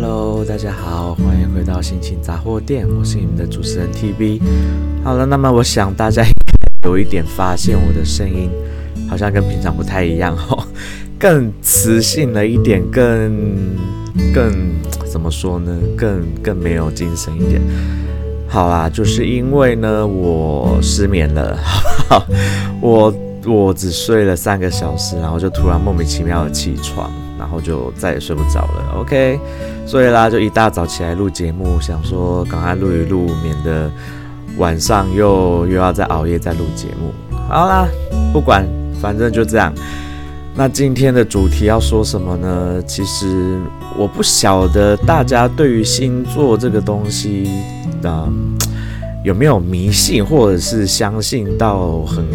Hello，大家好，欢迎回到心情杂货店，我是你们的主持人 TB。好了，那么我想大家有一点发现，我的声音好像跟平常不太一样哦，更磁性了一点，更更怎么说呢？更更没有精神一点。好啦，就是因为呢，我失眠了，好不好？我我只睡了三个小时，然后就突然莫名其妙的起床。然后就再也睡不着了，OK，所以啦，就一大早起来录节目，想说赶快录一录，免得晚上又又要再熬夜再录节目。好啦，不管，反正就这样。那今天的主题要说什么呢？其实我不晓得大家对于星座这个东西的有没有迷信，或者是相信到很。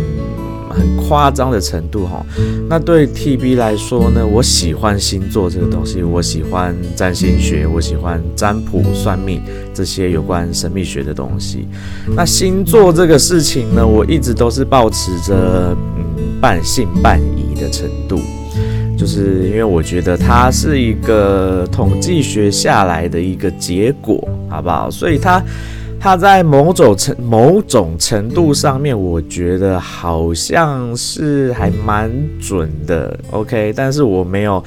很夸张的程度哈，那对 TB 来说呢，我喜欢星座这个东西，我喜欢占星学，我喜欢占卜、算命这些有关神秘学的东西。那星座这个事情呢，我一直都是保持着嗯半信半疑的程度，就是因为我觉得它是一个统计学下来的一个结果，好不好？所以它。它在某种程某种程度上面，我觉得好像是还蛮准的，OK。但是我没有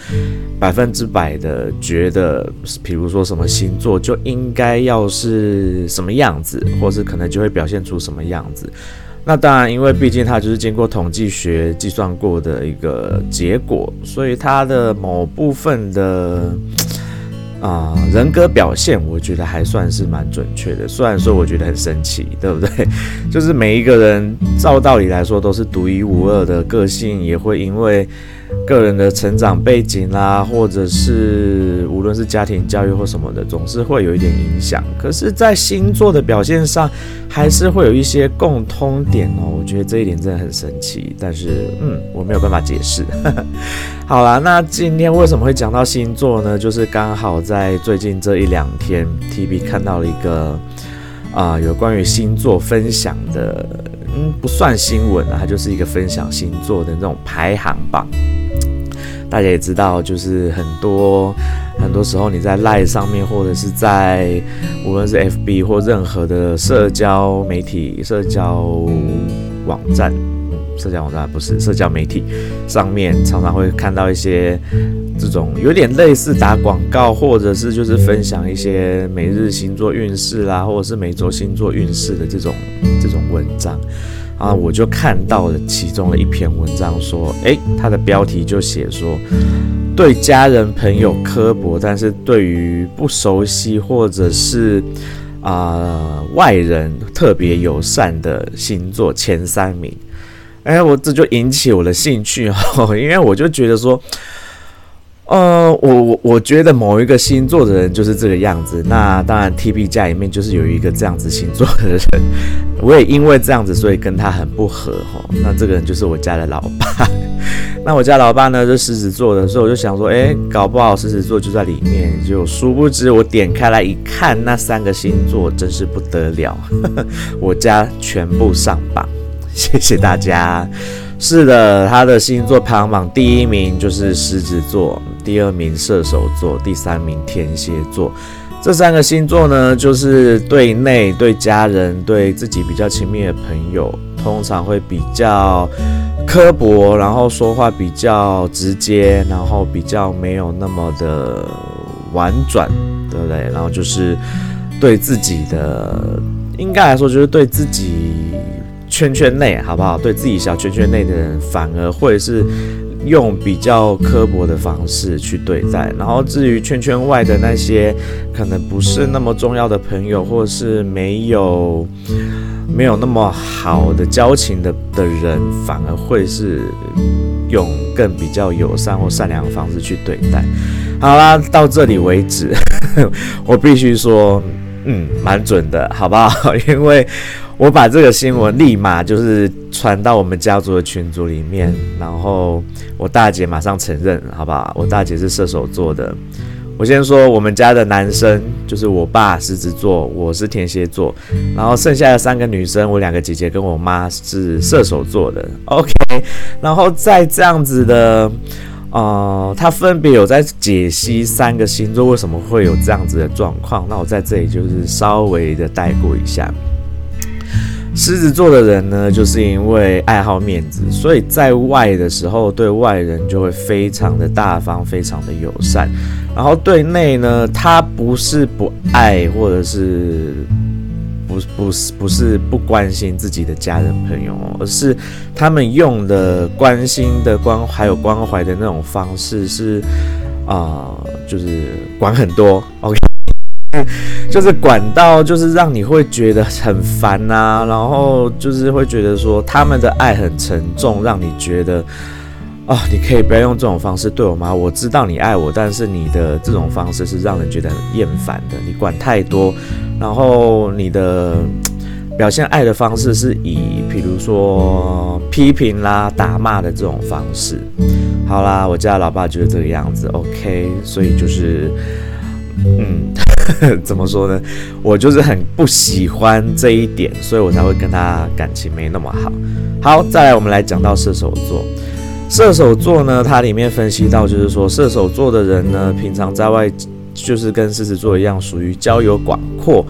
百分之百的觉得，比如说什么星座就应该要是什么样子，或是可能就会表现出什么样子。那当然，因为毕竟它就是经过统计学计算过的一个结果，所以它的某部分的。啊、呃，人格表现我觉得还算是蛮准确的，虽然说我觉得很神奇，对不对？就是每一个人照道理来说都是独一无二的个性，也会因为个人的成长背景啦，或者是无论是家庭教育或什么的，总是会有一点影响。可是，在星座的表现上，还是会有一些共通点哦。我觉得这一点真的很神奇，但是嗯，我没有办法解释。好啦，那今天为什么会讲到星座呢？就是刚好在最近这一两天，TB 看到了一个啊、有关于星座分享的。嗯，不算新闻啊，它就是一个分享星座的那种排行榜。大家也知道，就是很多很多时候你在 Line 上面，或者是在无论是 FB 或任何的社交媒体、社交网站、社交网站不是社交媒体上面，常常会看到一些这种有点类似打广告，或者是就是分享一些每日星座运势啦，或者是每周星座运势的这种这种文章。啊，我就看到了其中的一篇文章，说，诶，它的标题就写说，对家人朋友刻薄，但是对于不熟悉或者是啊、外人特别友善的星座前三名，哎，我这就引起我的兴趣哦，因为我就觉得说。呃，我我我觉得某一个星座的人就是这个样子。那当然，TB 家里面就是有一个这样子星座的人，我也因为这样子，所以跟他很不合哈。那这个人就是我家的老爸。那我家老爸呢，是狮子座的，所以我就想说，哎，搞不好狮子座就在里面。就殊不知，我点开来一看，那三个星座真是不得了，我家全部上榜。谢谢大家。是的，他的星座排行榜第一名就是狮子座，第二名射手座，第三名天蝎座。这三个星座呢，就是对内、对家人、对自己比较亲密的朋友，通常会比较刻薄，然后说话比较直接，然后比较没有那么的婉转，对不对？然后就是对自己的，应该来说就是对自己。圈圈内好不好？对自己小圈圈内的人，反而会是用比较刻薄的方式去对待。然后至于圈圈外的那些可能不是那么重要的朋友，或是没有没有那么好的交情的的人，反而会是用更比较友善或善良的方式去对待。好啦，到这里为止，我必须说，嗯，蛮准的，好不好？因为。我把这个新闻立马就是传到我们家族的群组里面，然后我大姐马上承认，好不好？我大姐是射手座的。我先说我们家的男生，就是我爸狮子座，我是天蝎座，然后剩下的三个女生，我两个姐姐跟我妈是射手座的。OK，然后在这样子的呃，他分别有在解析三个星座为什么会有这样子的状况。那我在这里就是稍微的带过一下。狮子座的人呢，就是因为爱好面子，所以在外的时候对外人就会非常的大方，非常的友善。然后对内呢，他不是不爱，或者是不不是不是不关心自己的家人朋友，而是他们用的关心的关还有关怀的那种方式是啊、就是管很多。OK。就是管到，就是让你会觉得很烦呐、然后就是会觉得说他们的爱很沉重，让你觉得哦，你可以不要用这种方式对我吗？我知道你爱我，但是你的这种方式是让人觉得很厌烦的。你管太多，然后你的表现爱的方式是以，比如说批评啦、打骂的这种方式。好啦，我家老爸就是这个样子，OK，所以就是。嗯，怎么说呢？我就是很不喜欢这一点，所以我才会跟他感情没那么好。好，再来我们来讲到射手座。射手座呢，它里面分析到就是说，射手座的人呢，平常在外就是跟狮子座一样，属于交友广阔，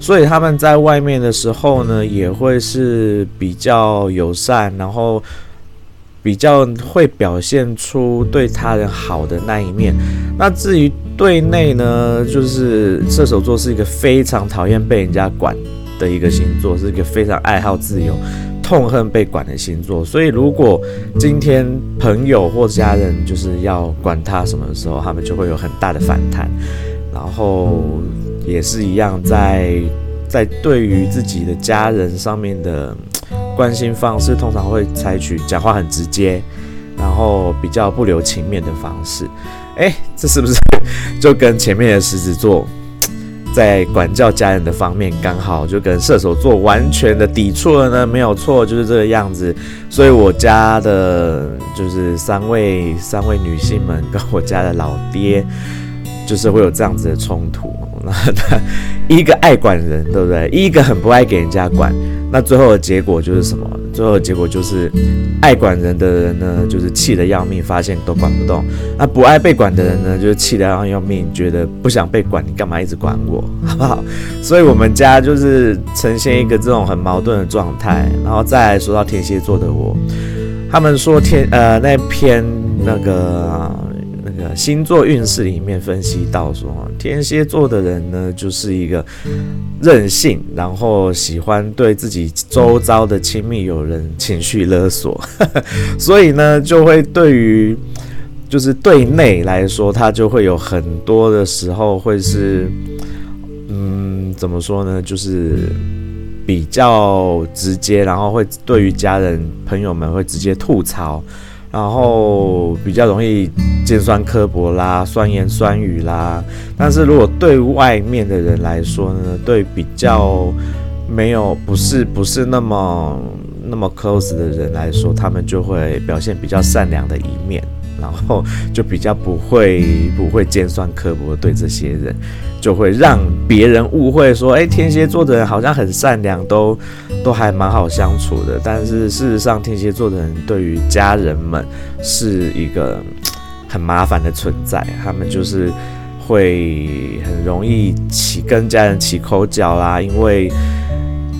所以他们在外面的时候呢，也会是比较友善，然后。比较会表现出对他人好的那一面。那至于对内呢，就是射手座是一个非常讨厌被人家管的一个星座，是一个非常爱好自由、痛恨被管的星座。所以，如果今天朋友或家人就是要管他什么的时候，他们就会有很大的反弹。然后也是一样，在在对于自己的家人上面的。关心方式通常会采取讲话很直接，然后比较不留情面的方式。诶，这是不是 就跟前面的狮子座在管教家人的方面，刚好就跟射手座完全的抵触了呢？没有错，就是这个样子。所以我家的就是三位三位女性们跟我家的老爹，就是会有这样子的冲突。那 一个爱管人，对不对？一个很不爱给人家管。那最后的结果就是什么？最后的结果就是，爱管人的人呢，就是气得要命，发现都管不动；那不爱被管的人呢，就是气得要命，觉得不想被管，你干嘛一直管我，好不好？所以我们家就是呈现一个这种很矛盾的状态。然后再来说到天蝎座的我，他们说天呃那篇那个。星座运势里面分析到说，天蝎座的人呢，就是一个任性，然后喜欢对自己周遭的亲密友人情绪勒索，所以呢，就会对于就是对内来说，他就会有很多的时候会是，嗯，怎么说呢，就是比较直接，然后会对于家人朋友们会直接吐槽。然后比较容易尖酸刻薄啦，酸言酸语啦。但是如果对外面的人来说呢，对比较没有不是不是那么那么 close 的人来说，他们就会表现比较善良的一面。然后就比较不会不会尖酸刻薄对这些人，就会让别人误会说，哎，天蝎座的人好像很善良，都都还蛮好相处的。但是事实上，天蝎座的人对于家人们是一个很麻烦的存在，他们就是会很容易起跟家人起口角啦，因为。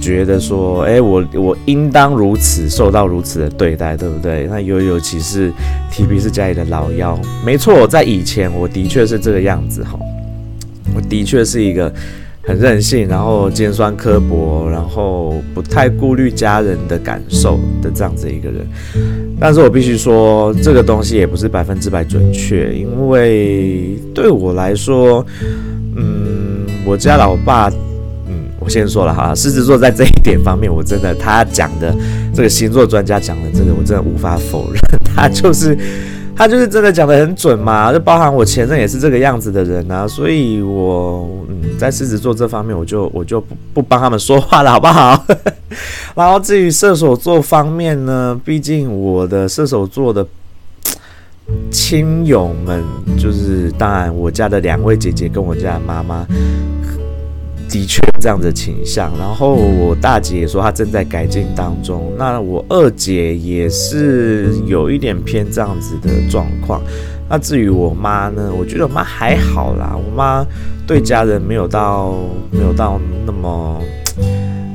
觉得说，哎，我我应当如此受到如此的对待，对不对？那尤尤其是 TB 是家里的老幺，没错，在以前我的确是这个样子哈，我的确是一个很任性，然后尖酸刻薄，然后不太顾虑家人的感受的这样子一个人。但是我必须说，这个东西也不是百分之百准确，因为对我来说，嗯，我家老爸。嗯我先说了哈，狮子座在这一点方面，我真的他讲的这个星座专家讲的这个，我真的无法否认，他就是他就是真的讲得很准嘛，就包含我前任也是这个样子的人啊，所以我嗯，在狮子座这方面，我就我就不不帮他们说话了，好不好？然后至于射手座方面呢，毕竟我的射手座的亲友们，就是当然我家的两位姐姐跟我家的妈妈。的确这样的倾向，然后我大姐也说她正在改进当中。那我二姐也是有一点偏这样子的状况。那至于我妈呢，我觉得我妈还好啦，我妈对家人没有到没有到那么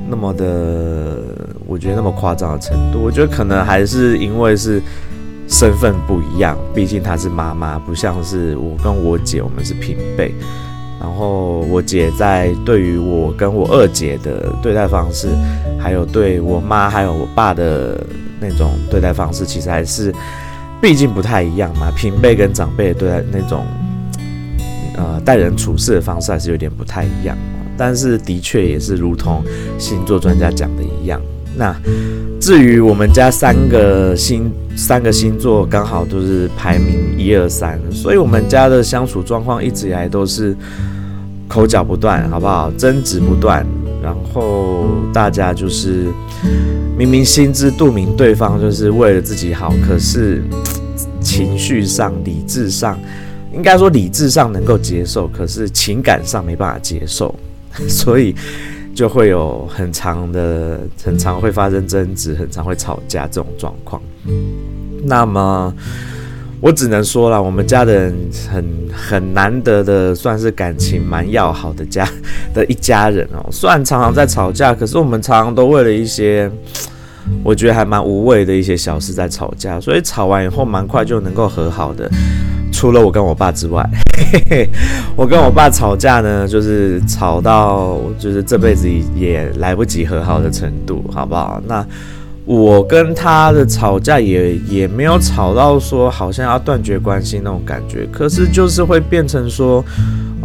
那么的，我觉得那么夸张的程度。我觉得可能还是因为是身份不一样，毕竟她是妈妈，不像是我跟我姐，我们是平辈。然后我姐在对于我跟我二姐的对待方式，还有对我妈还有我爸的那种对待方式，其实还是毕竟不太一样嘛。平辈跟长辈对待那种呃待人处事的方式还是有点不太一样。但是的确也是如同星座专家讲的一样。那至于我们家三个星三个星座刚好都是排名一二三，所以我们家的相处状况一直以来都是口角不断，好不好？争执不断，然后大家就是明明心知肚明对方就是为了自己好，可是情绪上、理智上，应该说理智上能够接受，可是情感上没办法接受，所以。就会有很长的、很常会发生争执，很常会吵架这种状况。那么，我只能说了，我们家的人很很难得的，算是感情蛮要好的家的一家人哦。虽然常常在吵架，可是我们常常都为了一些我觉得还蛮无谓的一些小事在吵架，所以吵完以后蛮快就能够和好的。除了我跟我爸之外，我跟我爸吵架呢，就是吵到就是这辈子也来不及和好的程度，好不好？那我跟他的吵架也也没有吵到说好像要断绝关系那种感觉，可是就是会变成说，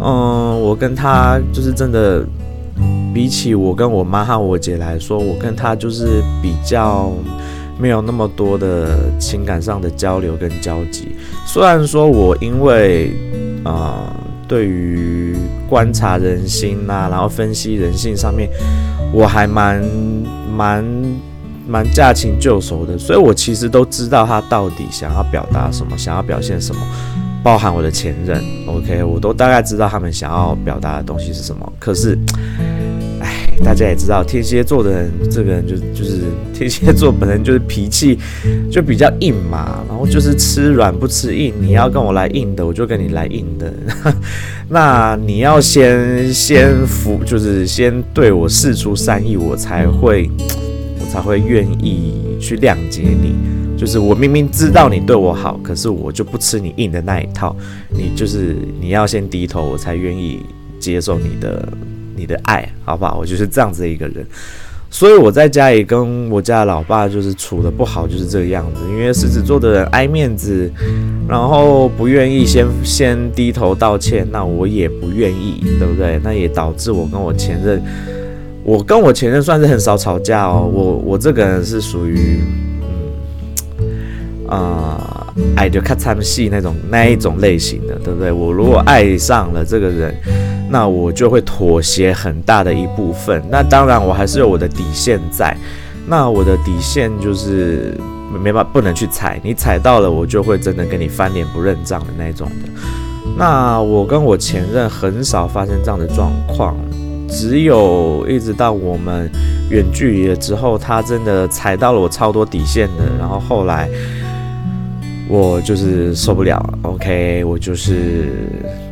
嗯，我跟他就是真的，比起我跟我妈和我姐来说，我跟他就是比较。没有那么多的情感上的交流跟交集。虽然说我因为啊、呃，对于观察人心呐、啊，然后分析人性上面，我还蛮蛮蛮驾轻就熟的，所以我其实都知道他到底想要表达什么，想要表现什么，包含我的前任，OK，我都大概知道他们想要表达的东西是什么。可是。大家也知道，天蝎座的人，这个人就就是天蝎座本身就是脾气就比较硬嘛，然后就是吃软不吃硬，你要跟我来硬的，我就跟你来硬的。那你要先先服，就是先对我释出善意，我才会我才会愿意去谅解你。就是我明明知道你对我好，可是我就不吃你硬的那一套。你就是你要先低头，我才愿意接受你的。你的爱，好不好？我就是这样子的一个人，所以我在家里跟我家老爸就是处得不好，就是这个样子。因为狮子座的人爱面子，然后不愿意先先低头道歉，那我也不愿意，对不对？那也导致我跟我前任，我跟我前任算是很少吵架哦。我我这个人是属于嗯啊，爱就看他们戏那种那一种类型的，对不对？我如果爱上了这个人。那我就会妥协很大的一部分。那当然，我还是有我的底线在。那我的底线就是没办法不能去踩，你踩到了，我就会真的跟你翻脸不认账的那种的。那我跟我前任很少发生这样的状况，只有一直到我们远距离了之后，他真的踩到了我超多底线的，然后后来我就是受不了，OK，我就是。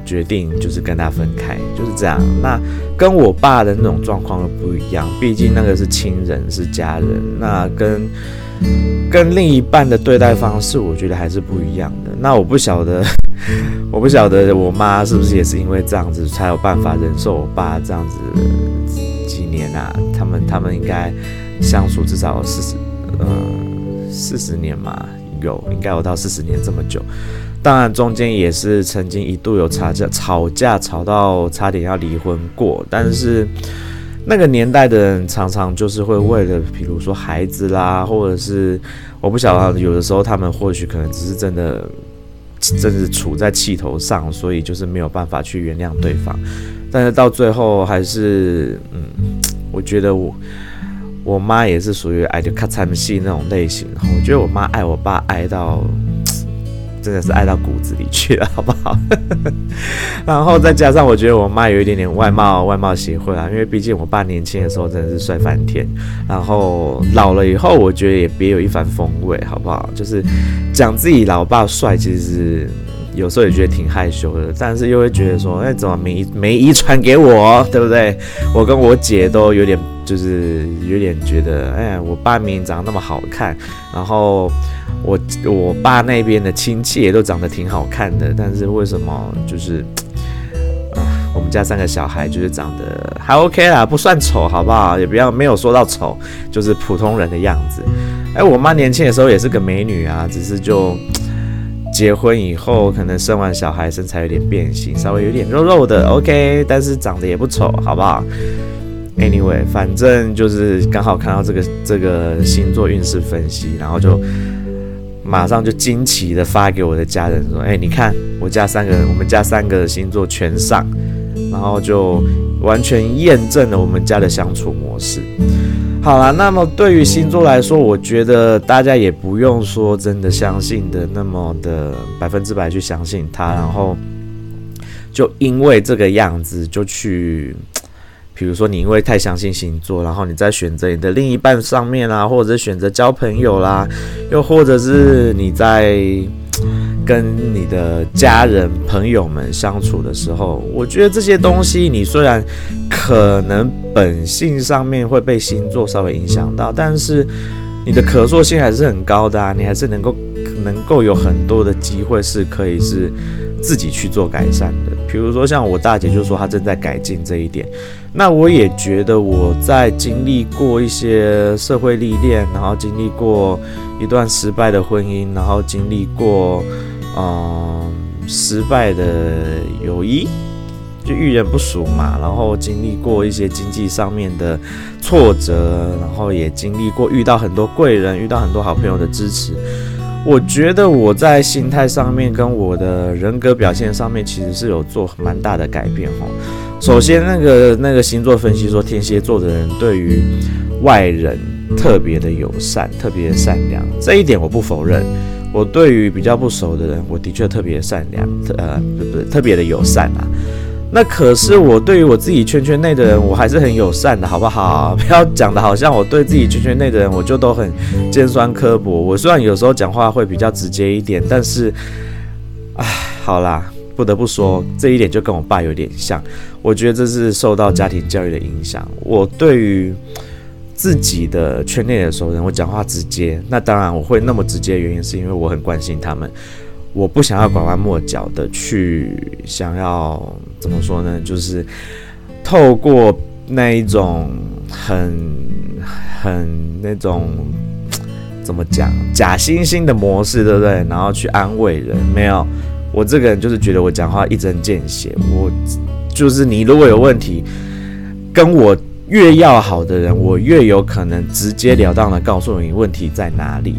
决定就是跟他分开，就是这样。那跟我爸的那种状况又不一样，毕竟那个是亲人，是家人。那跟跟另一半的对待方式，我觉得还是不一样的。那我不晓得，我不晓得我妈是不是也是因为这样子才有办法忍受我爸这样子几年啊？他们他们应该相处至少四十呃四十年嘛，有应该有到四十年这么久。当然，中间也是曾经一度有吵架，吵架吵到差点要离婚过。但是那个年代的人常常就是会为了，比如说孩子啦，或者是我不晓得，有的时候他们或许可能只是真的，真是处在气头上，所以就是没有办法去原谅对方。但是到最后还是，嗯，我觉得我我妈也是属于爱就咔嚓戏那种类型。我觉得我妈爱我爸爱到。真的是爱到骨子里去了，好不好？然后再加上我觉得我妈有一点点外貌外貌协会啊，因为毕竟我爸年轻的时候真的是帅翻天，然后老了以后我觉得也别有一番风味，好不好？就是讲自己老爸帅，其实。有时候也觉得挺害羞的，但是又会觉得说，哎，怎么没没遗传给我，对不对？我跟我姐都有点，就是有点觉得，哎，我爸明明长得那么好看，然后我我爸那边的亲戚也都长得挺好看的，但是为什么就是，啊，我们家三个小孩就是长得还 OK 啦，不算丑，好不好？也不要没有说到丑，就是普通人的样子。哎，我妈年轻的时候也是个美女啊，只是就。结婚以后，可能生完小孩，身材有点变形，稍微有点肉肉的，OK，但是长得也不丑，好不好？Anyway，反正就是刚好看到这个这个星座运势分析，然后就马上就惊奇的发给我的家人说：“哎，你看我家三个，我们家三个星座全上，然后就完全验证了我们家的相处模式。”好啦，那么对于星座来说，我觉得大家也不用说真的相信的那么的百分之百去相信它，然后就因为这个样子就去，比如说你因为太相信星座，然后你在选择你的另一半上面啦，或者选择交朋友啦，又或者是你在。跟你的家人朋友们相处的时候，我觉得这些东西，你虽然可能本性上面会被星座稍微影响到，但是你的可塑性还是很高的啊，你还是能够能够有很多的机会是可以是自己去做改善的。比如说像我大姐就说她正在改进这一点，那我也觉得我在经历过一些社会历练，然后经历过一段失败的婚姻，然后经历过。嗯，失败的友谊就遇人不淑嘛，然后经历过一些经济上面的挫折，然后也经历过遇到很多贵人，遇到很多好朋友的支持。我觉得我在心态上面跟我的人格表现上面，其实是有做蛮大的改变哦。首先，那个那个星座分析说，天蝎座的人对于外人特别的友善，特别的善良，这一点我不否认。我对于比较不熟的人，我的确特别善良，呃不是特别的友善啊。那可是我对于我自己圈圈内的人，我还是很友善的，好不好？不要讲的好像我对自己圈圈内的人，我就都很尖酸刻薄。我虽然有时候讲话会比较直接一点，但是，唉，好啦，不得不说这一点就跟我爸有点像。我觉得这是受到家庭教育的影响。我对于。自己的圈内的熟人，我讲话直接。那当然，我会那么直接的原因是因为我很关心他们，我不想要拐弯抹角的去想要怎么说呢？就是透过那一种很很那种怎么讲假惺惺的模式，对不对？然后去安慰人，没有。我这个人就是觉得我讲话一针见血，我就是你如果有问题跟我。越要好的人，我越有可能直截了当的告诉你问题在哪里，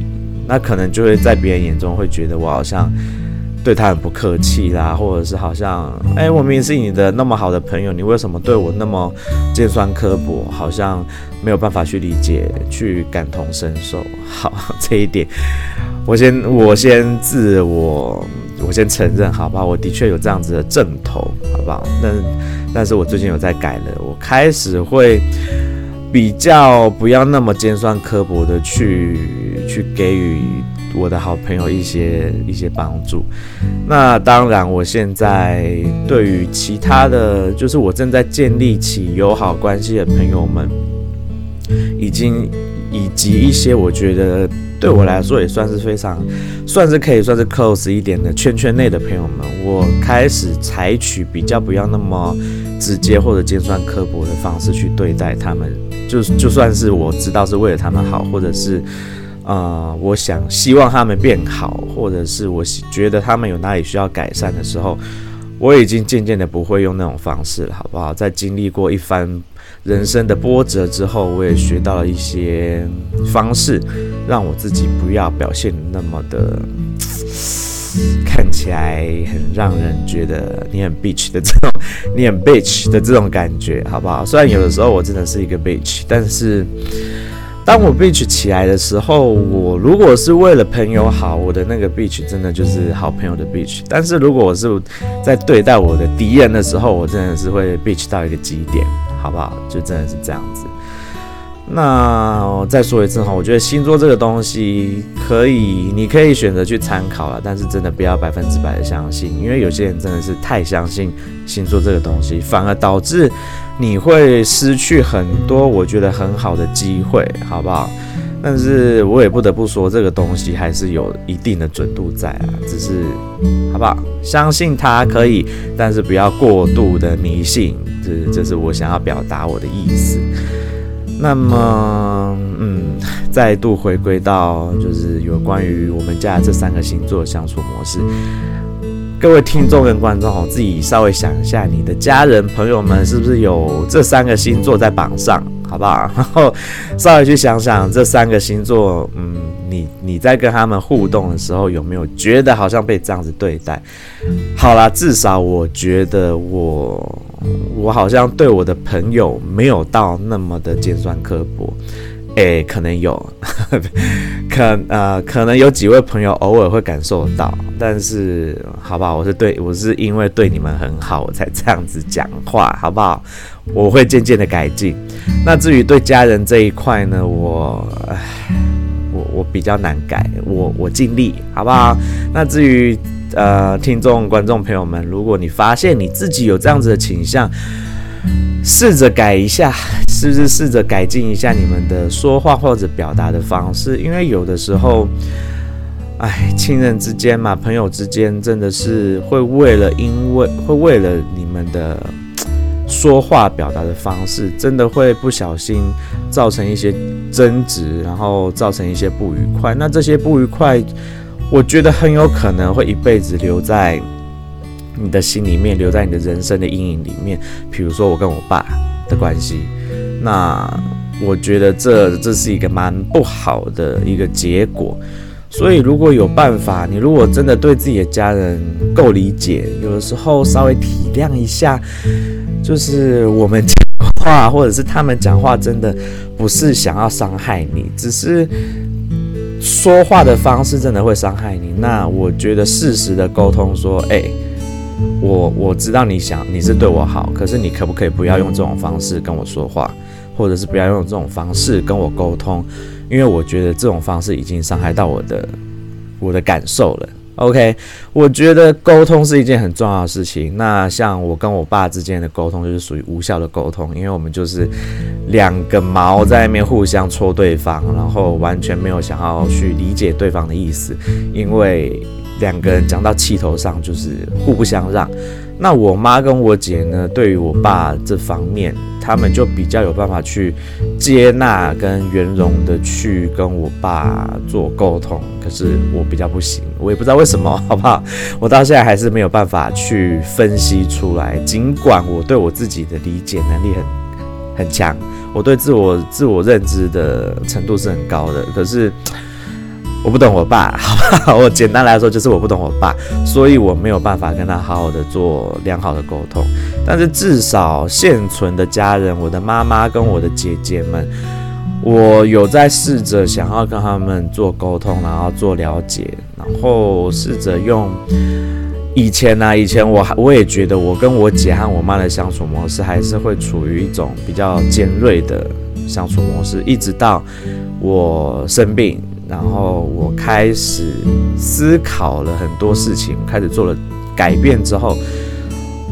那可能就会在别人眼中会觉得我好像对他很不客气啦，或者是好像，哎，我明明是你的那么好的朋友，你为什么对我那么尖酸刻薄？好像没有办法去理解，去感同身受。好，这一点，我先我先自我，先承认，好吧，我的确有这样子的症头，好不好？但但是我最近有在改了，我开始会比较不要那么尖酸刻薄的去去给予我的好朋友一些一些帮助。那当然，我现在对于其他的就是我正在建立起友好关系的朋友们，已经以及一些我觉得。对我来说也算是非常，算是可以算是 close 一点的圈圈内的朋友们，我开始采取比较不要那么直接或者尖酸刻薄的方式去对待他们，就就算是我知道是为了他们好，或者是呃，我想希望他们变好，或者是我觉得他们有哪里需要改善的时候，我已经渐渐的不会用那种方式了，好不好？在经历过一番。人生的波折之后，我也学到了一些方式，让我自己不要表现那么的看起来很让人觉得你很 bitch 的这种，你很 bitch 的这种感觉，好不好？虽然有的时候我真的是一个 bitch，但是，当我 bitch 起来的时候，我如果是为了朋友好，我的那个 bitch 真的就是好朋友的 bitch。但是如果我是在对待我的敌人的时候，我真的是会 bitch 到一个极点，好不好？就真的是这样子。那我再说一次哈，我觉得星座这个东西可以，你可以选择去参考了，但是真的不要百分之百的相信，因为有些人真的是太相信星座这个东西，反而导致你会失去很多我觉得很好的机会，好不好？但是我也不得不说，这个东西还是有一定的准度在啊，只是好不好？相信它可以，但是不要过度的迷信，这这是我想要表达我的意思。那么，嗯，再度回归到就是有关于我们家这三个星座的相处模式。各位听众跟观众哦，自己稍微想一下，你的家人朋友们是不是有这三个星座在榜上，好不好？然后稍微去想想这三个星座，嗯，你你在跟他们互动的时候，有没有觉得好像被这样子对待？好啦，至少我觉得我。我好像对我的朋友没有到那么的尖酸刻薄，诶，可能有，可呃，可能有几位朋友偶尔会感受到，但是好不好？我是对我是因为对你们很好，我才这样子讲话，好不好？我会渐渐的改进。那至于对家人这一块呢，我，我我比较难改，我我尽力，好不好？那至于。呃，听众、观众朋友们，如果你发现你自己有这样子的倾向，试着改一下，是不是试着改进一下你们的说话或者表达的方式？因为有的时候，哎，亲人之间嘛，朋友之间，真的是会为了因为会为了你们的说话表达的方式，真的会不小心造成一些争执，然后造成一些不愉快。那这些不愉快。我觉得很有可能会一辈子留在你的心里面，留在你的人生的阴影里面。比如说我跟我爸的关系，那我觉得这这是一个蛮不好的一个结果。所以如果有办法，你如果真的对自己的家人够理解，有的时候稍微体谅一下，就是我们讲话或者是他们讲话，真的不是想要伤害你，只是。说话的方式真的会伤害你。那我觉得适时的沟通，说，哎、我我知道你想你是对我好，可是你可不可以不要用这种方式跟我说话，或者是不要用这种方式跟我沟通？因为我觉得这种方式已经伤害到我的我的感受了。OK，我觉得沟通是一件很重要的事情。那像我跟我爸之间的沟通，就是属于无效的沟通，因为我们就是两个毛在外面互相戳对方，然后完全没有想要去理解对方的意思，因为两个人讲到气头上就是互不相让。那我妈跟我姐呢，对于我爸这方面，他们就比较有办法去接纳跟圆融的去跟我爸做沟通。可是我比较不行，我也不知道为什么，好不好？我到现在还是没有办法去分析出来。尽管我对我自己的理解能力很很强，我对自我自我认知的程度是很高的，可是。我不懂我爸，好不好？我简单来说就是我不懂我爸，所以我没有办法跟他好好的做良好的沟通。但是至少现存的家人，我的妈妈跟我的姐姐们，我有在试着想要跟他们做沟通，然后做了解，然后试着用以前呢、以前我还我也觉得我跟我姐和我妈的相处模式还是会处于一种比较尖锐的相处模式，一直到我生病。然后我开始思考了很多事情，开始做了改变之后，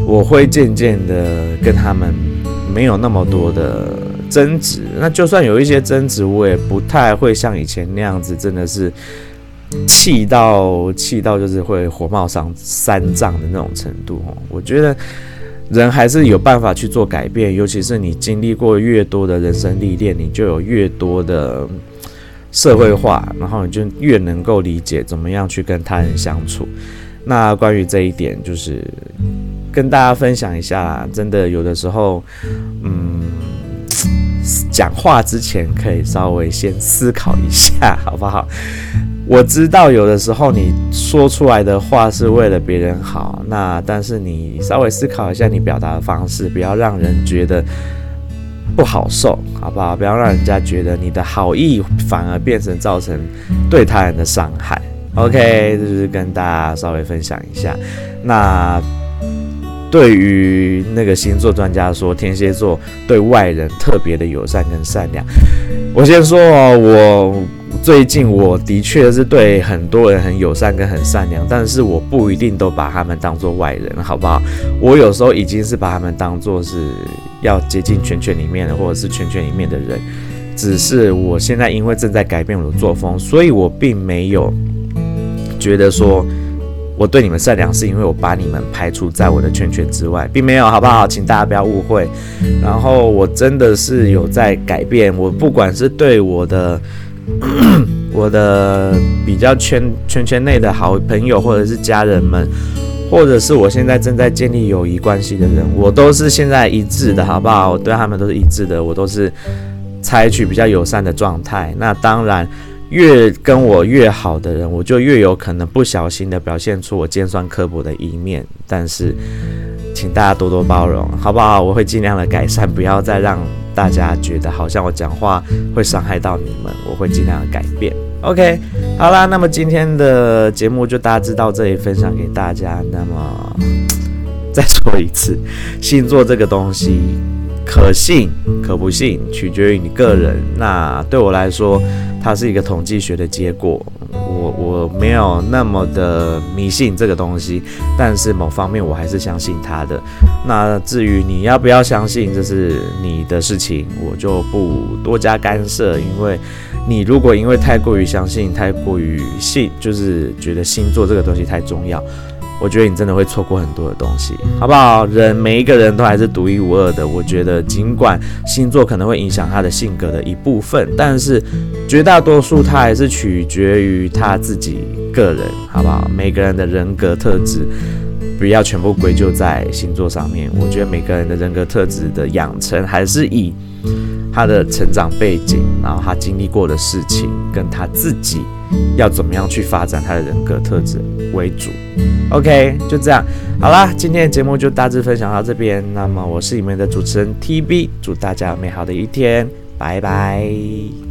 我会渐渐的跟他们没有那么多的争执。那就算有一些争执，我也不太会像以前那样子，真的是气到气到就是会火冒上三丈的那种程度。我觉得人还是有办法去做改变，尤其是你经历过越多的人生历练，你就有越多的。社会化，然后你就越能够理解怎么样去跟他人相处。那关于这一点，就是跟大家分享一下，真的有的时候，嗯，讲话之前可以稍微先思考一下，好不好？我知道有的时候你说出来的话是为了别人好，那但是你稍微思考一下你表达的方式，不要让人觉得。不好受，好不好？不要让人家觉得你的好意反而变成造成对他人的伤害。OK，这就是跟大家稍微分享一下。那对于那个星座专家说，天蝎座对外人特别的友善跟善良。我先说哦，我最近我的确是对很多人很友善跟很善良，但是我不一定都把他们当做外人，好不好？我有时候已经是把他们当做是要接近圈圈里面的，或者是圈圈里面的人。只是我现在因为正在改变我的作风，所以我并没有觉得说。我对你们善良，是因为我把你们排除在我的圈圈之外，并没有，好不好？请大家不要误会。然后我真的是有在改变，我不管是对我的 我的比较圈圈圈内的好朋友，或者是家人们，或者是我现在正在建立友谊关系的人，我都是现在一致的，好不好？我对他们都是一致的，我都是采取比较友善的状态。那当然。越跟我越好的人，我就越有可能不小心的表现出我尖酸刻薄的一面。但是，请大家多多包容，好不好？我会尽量的改善，不要再让大家觉得好像我讲话会伤害到你们。我会尽量的改变。OK，好啦，那么今天的节目就大致到这里分享给大家。那么，再说一次，星座这个东西。可信可不信，取决于你个人。那对我来说，它是一个统计学的结果。我我没有那么的迷信这个东西，但是某方面我还是相信它的。那至于你要不要相信，这是你的事情，我就不多加干涉。因为你如果因为太过于相信，太过于信，就是觉得星座这个东西太重要。我觉得你真的会错过很多的东西，好不好？人每一个人都还是独一无二的。我觉得，尽管星座可能会影响他的性格的一部分，但是绝大多数他还是取决于他自己个人，好不好？每个人的人格特质，不要全部归咎在星座上面。我觉得每个人的人格特质的养成，还是以他的成长背景，然后他经历过的事情，跟他自己。要怎么样去发展他的人格特质为主？OK，就这样，好啦，今天的节目就大致分享到这边。那么我是你们的主持人 TB，祝大家美好的一天，拜拜。